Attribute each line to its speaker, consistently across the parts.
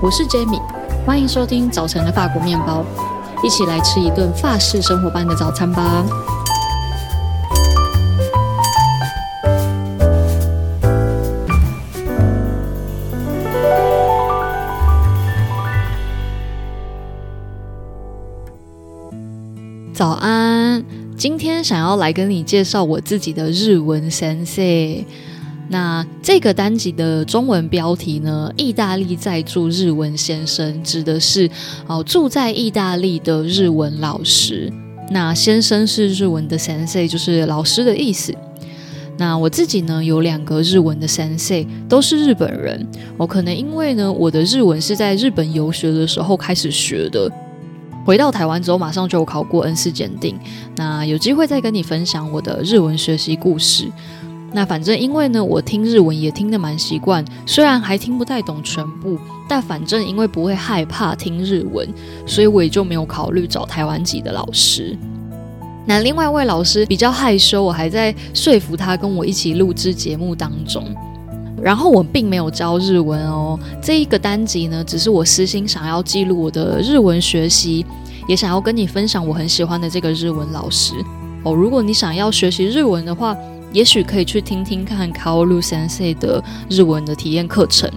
Speaker 1: 我是 Jamie，欢迎收听早晨的法国面包，一起来吃一顿法式生活般的早餐吧。想要来跟你介绍我自己的日文 sense。那这个单集的中文标题呢？意大利在住日文先生，指的是哦住在意大利的日文老师。那先生是日文的 sense，就是老师的意思。那我自己呢有两个日文的 sense，都是日本人。我可能因为呢，我的日文是在日本游学的时候开始学的。回到台湾之后，马上就有考过 N 四检定。那有机会再跟你分享我的日文学习故事。那反正因为呢，我听日文也听得蛮习惯，虽然还听不太懂全部，但反正因为不会害怕听日文，所以我也就没有考虑找台湾籍的老师。那另外一位老师比较害羞，我还在说服他跟我一起录制节目当中。然后我并没有教日文哦，这一个单集呢，只是我私心想要记录我的日文学习，也想要跟你分享我很喜欢的这个日文老师哦。如果你想要学习日文的话，也许可以去听听看 k a w a u Sensei 的日文的体验课程。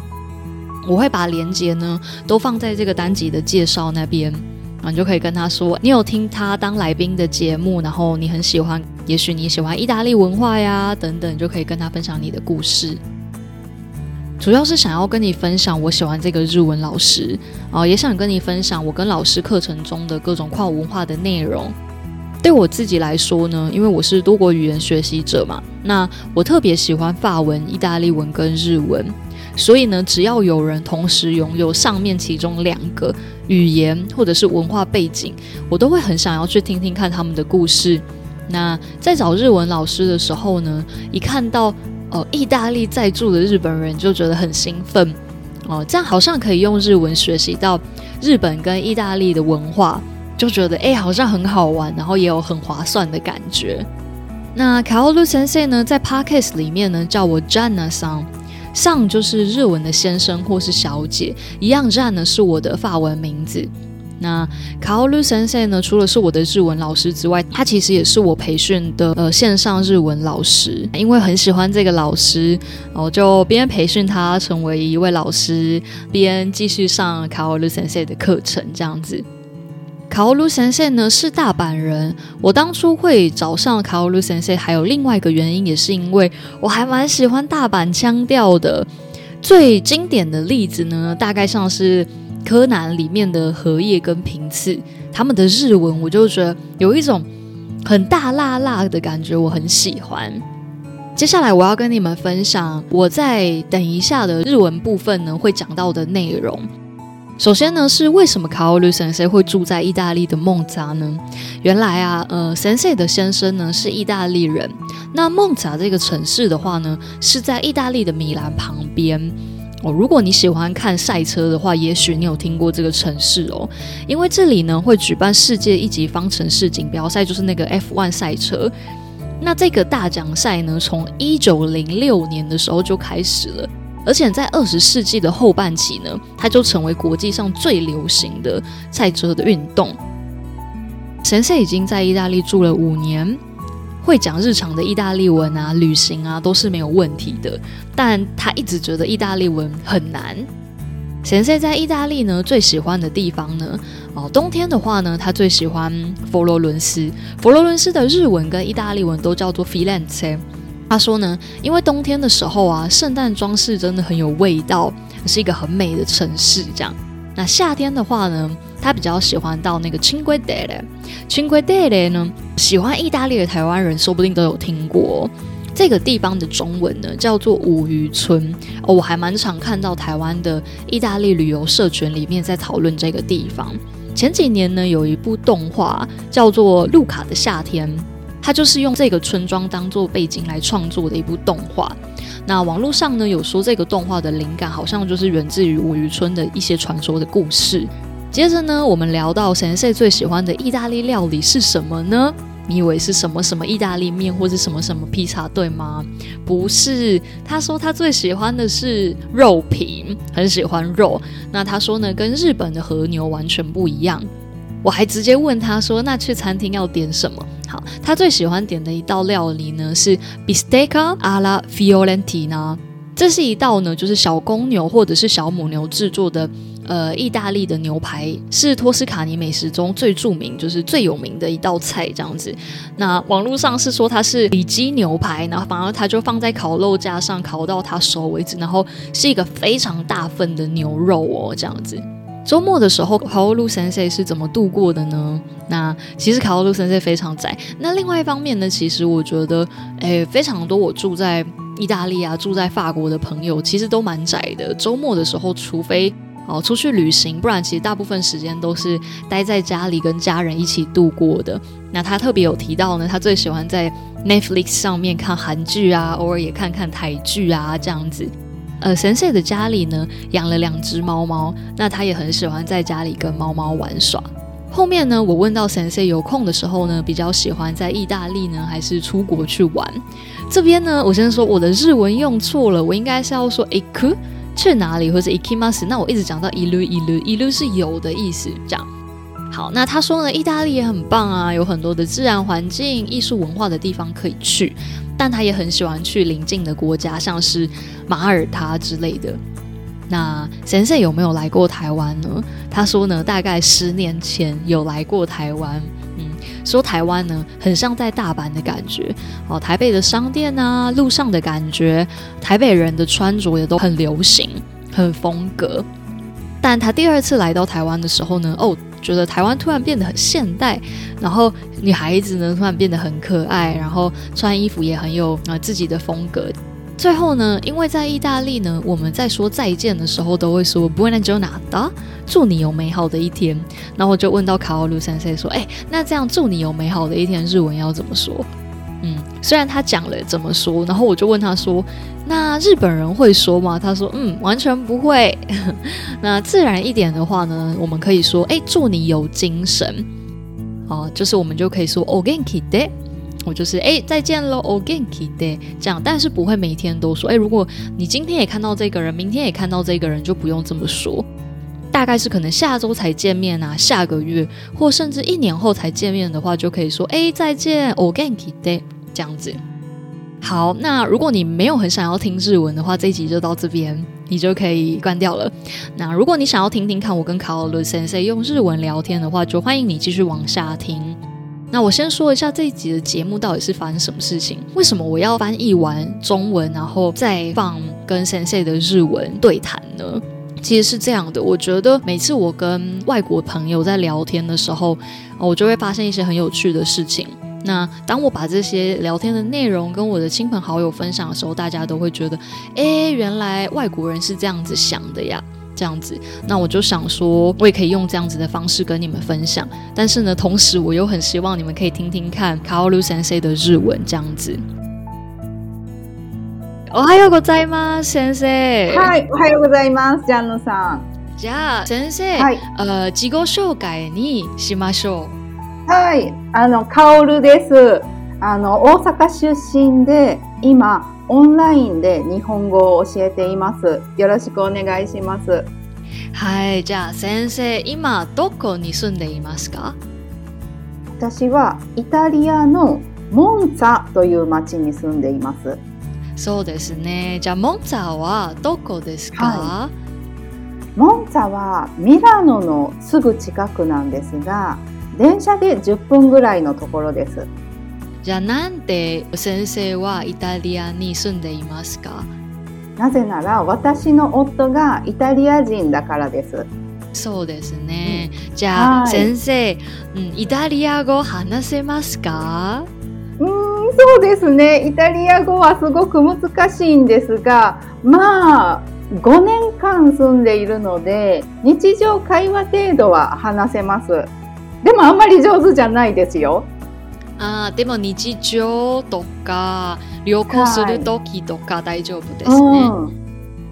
Speaker 1: 我会把链接呢都放在这个单集的介绍那边，啊，你就可以跟他说你有听他当来宾的节目，然后你很喜欢，也许你喜欢意大利文化呀等等，就可以跟他分享你的故事。主要是想要跟你分享我喜欢这个日文老师，啊，也想跟你分享我跟老师课程中的各种跨文化的内容。对我自己来说呢，因为我是多国语言学习者嘛，那我特别喜欢法文、意大利文跟日文，所以呢，只要有人同时拥有上面其中两个语言或者是文化背景，我都会很想要去听听看他们的故事。那在找日文老师的时候呢，一看到。哦，意大利在住的日本人就觉得很兴奋哦，这样好像可以用日文学习到日本跟意大利的文化，就觉得哎，好像很好玩，然后也有很划算的感觉。那卡奥路先 C 呢，在 p a r k e s 里面呢，叫我占呢桑，上就是日文的先生或是小姐，一样 n 呢是我的法文名字。那卡奥鲁先生呢？除了是我的日文老师之外，他其实也是我培训的呃线上日文老师。因为很喜欢这个老师，我就边培训他成为一位老师，边继续上卡奥鲁先生的课程。这样子，卡奥鲁先生呢是大阪人。我当初会找上卡奥鲁先生，还有另外一个原因，也是因为我还蛮喜欢大阪腔调的。最经典的例子呢，大概像是。柯南里面的荷叶跟平次，他们的日文我就觉得有一种很大辣辣的感觉，我很喜欢。接下来我要跟你们分享我在等一下的日文部分呢会讲到的内容。首先呢是为什么卡奥尔先生会住在意大利的孟扎呢？原来啊，呃，先生的先生呢是意大利人。那孟扎这个城市的话呢是在意大利的米兰旁边。哦，如果你喜欢看赛车的话，也许你有听过这个城市哦，因为这里呢会举办世界一级方程式锦标赛，就是那个 F1 赛车。那这个大奖赛呢，从一九零六年的时候就开始了，而且在二十世纪的后半期呢，它就成为国际上最流行的赛车的运动。神社已经在意大利住了五年。会讲日常的意大利文啊，旅行啊都是没有问题的，但他一直觉得意大利文很难。贤在在意大利呢，最喜欢的地方呢，哦，冬天的话呢，他最喜欢佛罗伦斯。佛罗伦斯的日文跟意大利文都叫做 Firenze。他说呢，因为冬天的时候啊，圣诞装饰真的很有味道，是一个很美的城市。这样，那夏天的话呢？他比较喜欢到那个青龟得嘞，青龟得嘞呢，喜欢意大利的台湾人说不定都有听过这个地方的中文呢，叫做五渔村。哦，我还蛮常看到台湾的意大利旅游社群里面在讨论这个地方。前几年呢，有一部动画叫做《路卡的夏天》，它就是用这个村庄当做背景来创作的一部动画。那网络上呢，有说这个动画的灵感好像就是源自于五渔村的一些传说的故事。接着呢，我们聊到神社最喜欢的意大利料理是什么呢？你以为是什么什么意大利面或者什么什么披萨对吗？不是，他说他最喜欢的是肉品，很喜欢肉。那他说呢，跟日本的和牛完全不一样。我还直接问他说，那去餐厅要点什么？好，他最喜欢点的一道料理呢是 Bisteca alla Fiorentina，这是一道呢就是小公牛或者是小母牛制作的。呃，意大利的牛排是托斯卡尼美食中最著名，就是最有名的一道菜这样子。那网络上是说它是里脊牛排，然后反而它就放在烤肉架上烤到它熟为止，然后是一个非常大份的牛肉哦这样子。周末的时候，卡奥卢森塞是怎么度过的呢？那其实卡奥卢森塞非常窄。那另外一方面呢，其实我觉得，诶，非常多我住在意大利啊、住在法国的朋友，其实都蛮窄的。周末的时候，除非哦，出去旅行，不然其实大部分时间都是待在家里跟家人一起度过的。那他特别有提到呢，他最喜欢在 Netflix 上面看韩剧啊，偶尔也看看台剧啊这样子。呃，神社的家里呢养了两只猫猫，那他也很喜欢在家里跟猫猫玩耍。后面呢，我问到神社有空的时候呢，比较喜欢在意大利呢，还是出国去玩？这边呢，我先说我的日文用错了，我应该是要说 i k u 去哪里或者 i k i m a s 那我一直讲到 Ilu Ilu Ilu 是有的意思，这样。好，那他说呢，意大利也很棒啊，有很多的自然环境、艺术文化的地方可以去，但他也很喜欢去邻近的国家，像是马耳他之类的。那贤贤有没有来过台湾呢？他说呢，大概十年前有来过台湾。说台湾呢，很像在大阪的感觉哦。台北的商店啊，路上的感觉，台北人的穿着也都很流行，很风格。但他第二次来到台湾的时候呢，哦，觉得台湾突然变得很现代，然后女孩子呢突然变得很可爱，然后穿衣服也很有啊自己的风格。最后呢，因为在意大利呢，我们在说再见的时候都会说 Buona giornata，祝你有美好的一天。然后我就问到卡奥卢先生说：“哎，那这样祝你有美好的一天日文要怎么说？”嗯，虽然他讲了怎么说，然后我就问他说：“那日本人会说吗？”他说：“嗯，完全不会。”那自然一点的话呢，我们可以说：“哎，祝你有精神。”哦，就是我们就可以说 o g n k i de。我就是哎，再见喽，お元気で。这样，但是不会每天都说。哎，如果你今天也看到这个人，明天也看到这个人，就不用这么说。大概是可能下周才见面啊，下个月，或甚至一年后才见面的话，就可以说哎，再见，お元気で。这样子。好，那如果你没有很想要听日文的话，这集就到这边，你就可以关掉了。那如果你想要听听看我跟卡 a 伦先生用日文聊天的话，就欢迎你继续往下听。那我先说一下这一集的节目到底是发生什么事情？为什么我要翻译完中文，然后再放跟 Sensei 的日文对谈呢？其实是这样的，我觉得每次我跟外国朋友在聊天的时候，我就会发现一些很有趣的事情。那当我把这些聊天的内容跟我的亲朋好友分享的时候，大家都会觉得，哎，原来外国人是这样子想的呀。这样子，那我就想说，我也可以用这样子的方式跟你们分享。但是呢，同时我又很希望你们可以听听看卡奥鲁先生的日文这样子。哦，还有个在吗，先生？
Speaker 2: 是。哦，还有个在吗，ジャンヌさん。
Speaker 1: じゃ、先生。是。呃，自我紹介にしましょう。
Speaker 2: 是。あの、カオルです。あの、大阪出身で、今オンラインで日本語を教えています。よろしくお願いします。
Speaker 1: はい、じゃあ先生、今どこに住んでいますか
Speaker 2: 私はイタリアのモンツァという町に住んでいます。
Speaker 1: そうですね。じゃあモンツァはどこですか、はい、
Speaker 2: モンツァはミラノのすぐ近くなんですが、電車で10分ぐらいのところです。
Speaker 1: じゃあなんで先生はイタリアに住んでいますか
Speaker 2: なぜなら私の夫がイタリア人だからです。
Speaker 1: そうですね。うん、じゃあ、はい、先生、うん、イタリア語話せますか？
Speaker 2: うん、そうですね。イタリア語はすごく難しいんですが、まあ5年間住んでいるので、日常会話程度は話せます。でもあんまり上手じゃないですよ。
Speaker 1: あでも日常とか旅行する時とか大丈夫ですね、はい
Speaker 2: う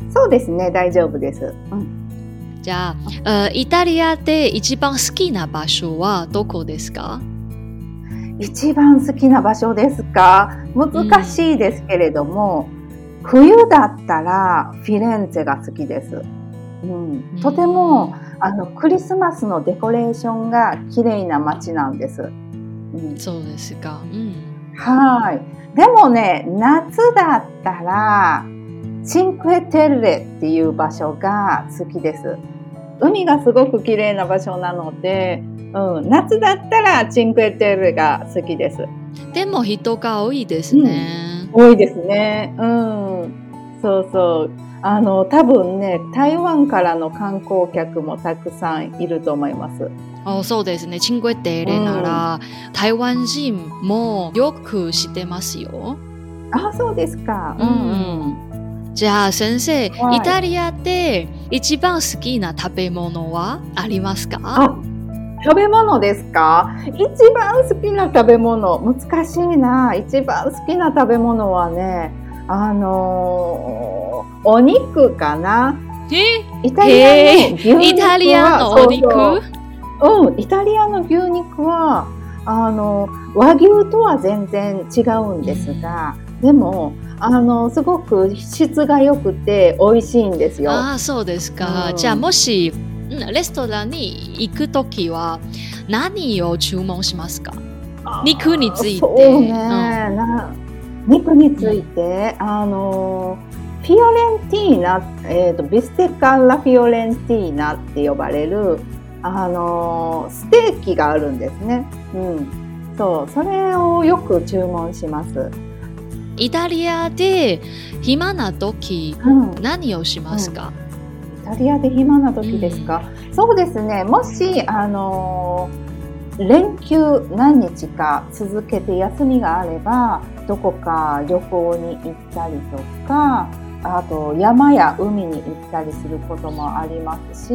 Speaker 2: ん、そうですね、大丈夫です。うん、
Speaker 1: じゃあ、イタリアで一番好きな場所はどこですか
Speaker 2: 一番好きな場所ですか難しいですけれども、うん、冬だったらフィレンツェが好きです。うん、とても、あのクリスマスのデコレーションが綺麗な街なんです。う
Speaker 1: ん、そうですか。うん、
Speaker 2: はい。でもね、夏だったら、チンクエテルレっていう場所が好きです。海がすごく綺麗な場所なので、うん、夏だったらチンクエテルレが好きです。
Speaker 1: でも人が多いですね。
Speaker 2: うん、多いですね。うん。そうそう。あの、多分ね、台湾からの観光客もたくさんいると思います。
Speaker 1: あそうですね。チングエテレなら、台湾人もよく知ってますよ。
Speaker 2: あ、そうですか。うん、
Speaker 1: じゃあ先生、イタリアで一番好きな食べ物はありますか
Speaker 2: 食べ物ですか一番好きな食べ物難しいな一番好きな食べ物はねあのー、お肉かな。
Speaker 1: えイタリアの牛肉は、
Speaker 2: うん、イタリアの牛肉は、あの、和牛とは全然違うんですが、でも、あの、すごく質が良くて美味しいんですよ。
Speaker 1: ああ、そうですか。うん、じゃあ、もし、レストランに行くときは、何を注文しますか肉について。
Speaker 2: そうね、うん肉について、あのフィオレンティーナ、えーと、ビステッカラフィオレンティーナって呼ばれるあのステーキがあるんですね、うん、そうそれをよく注文します
Speaker 1: イタリアで暇な時、うん、何をしますか、
Speaker 2: うん、イタリアで暇な時ですか、うん、そうですねもしあの連休何日か続けて休みがあればどこか旅行に行ったりとかあと山や海に行ったりすることもありますし、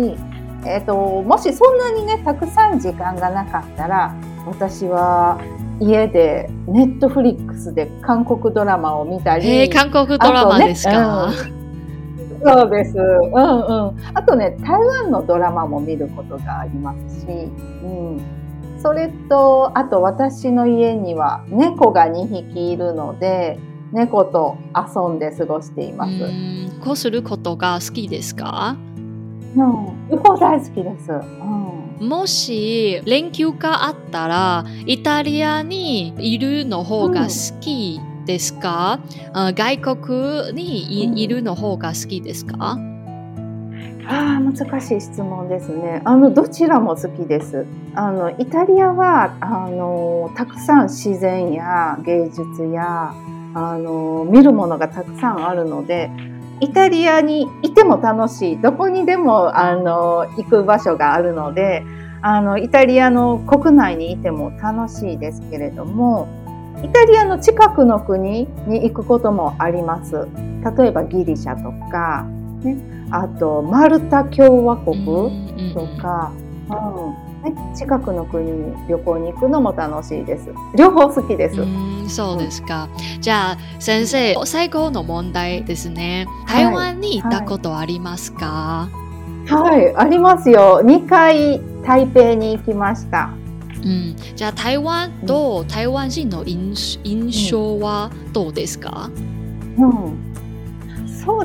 Speaker 2: えーと、ともしそんなにねたくさん時間がなかったら私は家でネットフリックスで韓国ドラマを見たり、
Speaker 1: えー、韓国ドラマですか、
Speaker 2: ねうん、そうです、うんうん、あとね台湾のドラマも見ることがありますし、うん、それと、あと私の家には猫が2匹いるので、猫と遊んで過ごしています。
Speaker 1: こうすることが好きですか
Speaker 2: うん、大好きです。うん、
Speaker 1: もし連休があったら、イタリアにいるの方が好きですか、うん、外国にいうん、いるの方が好きですかあ
Speaker 2: 難しい質問ですね。あのどちらも好きです。あのイタリアはあのたくさん自然や芸術やあの見るものがたくさんあるので、イタリアにいても楽しい。どこにでもあの行く場所があるので、あのイタリアの国内にいても楽しいですけれども、イタリアの近くの国に行くこともあります。例えばギリシャとか。ね、あとマルタ共和国とか、うん、うん、近くの国に旅行に行くのも楽しいです。両方好きです。
Speaker 1: うそうですか。じゃあ先生、最後の問題ですね。台湾に行ったことありますか、
Speaker 2: はい、はい、ありますよ。2回台北に行きました。
Speaker 1: うん、じゃあ台湾と台湾人の印象はどうですか、
Speaker 2: うん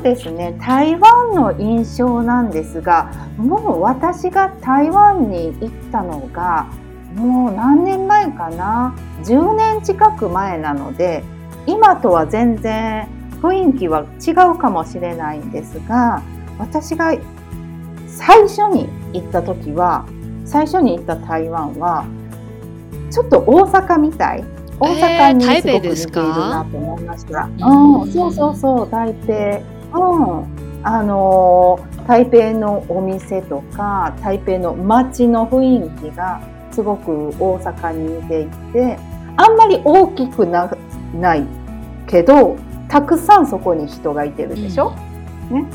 Speaker 2: そうですね台湾の印象なんですがもう私が台湾に行ったのがもう何年前かな10年近く前なので今とは全然雰囲気は違うかもしれないんですが私が最初に行った時は最初に行った台湾はちょっと大阪みたい大阪にすごく似ているなと思いました。えー、うん、そうそうそう台北うん、あの台北のお店とか台北の街の雰囲気がすごく大阪に似ていてあんまり大きくなないけどたくさんそこに人がいてるでしょ、うん、ね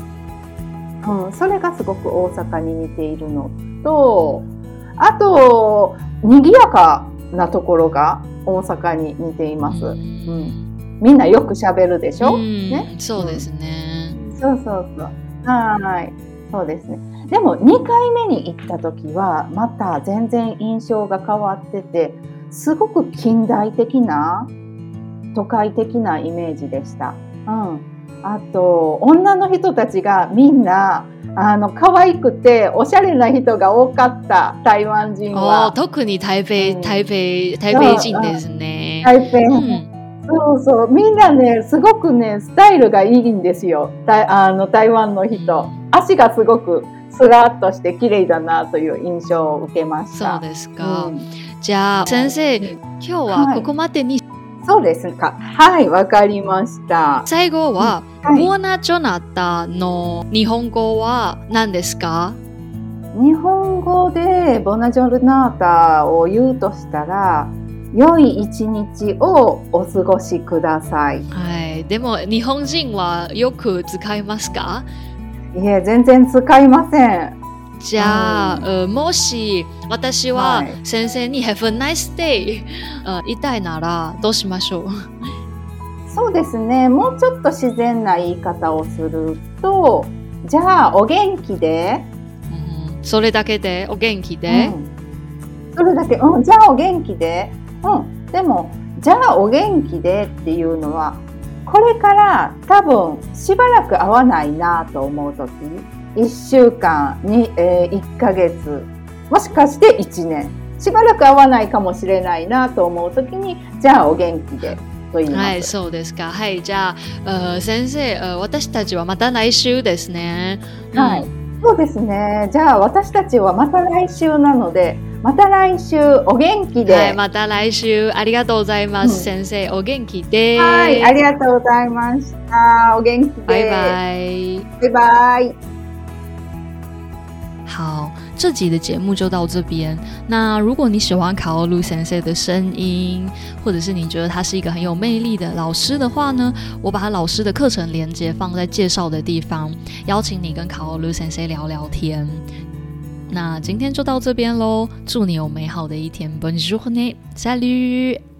Speaker 2: うん、それがすごく大阪に似ているのとあと賑やかなところが大阪に似ています。うん、みんなよく喋るでしょ、うん、ね。
Speaker 1: そうですね。
Speaker 2: そうそうそう。はい。そうですね。でも2回目に行った時はまた全然印象が変わっててすごく近代的な都会的なイメージでした。うん、あと女の人たちがみんなあの可愛くておしゃれな人が多かった台湾人は。
Speaker 1: 特に台北、
Speaker 2: うん、
Speaker 1: 台北台北人ですね。
Speaker 2: 台北、
Speaker 1: うん
Speaker 2: そうそう、みんなね、すごくね、スタイルがいいんですよ。あの台湾の人、足がすごくスラッとして綺麗だなという印象を受けました。
Speaker 1: そうですか。
Speaker 2: うん、
Speaker 1: じゃあ先生、今日はここまでに、
Speaker 2: そうですか。はい、わかりました。
Speaker 1: 最後は、
Speaker 2: はい、
Speaker 1: モーナ・ジョナタの日本語は何ですか？
Speaker 2: 日本語でボナジョルナータを言うとしたら。良い一日をお過ごしください。
Speaker 1: はい、でも日本人はよく使いますか
Speaker 2: いえ、全然使いません。
Speaker 1: じゃあ、
Speaker 2: うん、
Speaker 1: もし私は先生に Have a nice day、い、言いたいならどうしましょう
Speaker 2: そうですね、もうちょっと自然な言い方をすると、じゃあお元気で、
Speaker 1: うん、それだけでお元気で、
Speaker 2: うん、それだけ、うん、じゃあお元気でうん、でもじゃあお元気でっていうのはこれから多分しばらく会わないなと思う時1週間に、えー、1ヶ月もしかして1年しばらく会わないかもしれないなと思う時にじゃあお元気で
Speaker 1: はい、そうですか。はい、じゃあ、先生、私たちはまた来週ですね。
Speaker 2: はい。
Speaker 1: うん
Speaker 2: そうですね。じゃあ私たちはまた来週なので、また来週お元気で。
Speaker 1: はい、また来週ありがとうございます。
Speaker 2: うん、
Speaker 1: 先生、お元気で。
Speaker 2: はい、ありがとうございました。お元気で。
Speaker 1: バイバイ。
Speaker 2: バイバイ。
Speaker 1: 好。这集的节目就到这边。那如果你喜欢卡奥卢先生的声音，或者是你觉得他是一个很有魅力的老师的话呢，我把老师的课程连接放在介绍的地方，邀请你跟卡奥卢先生聊聊天。那今天就到这边喽，祝你有美好的一天，Bonjour，Ciao。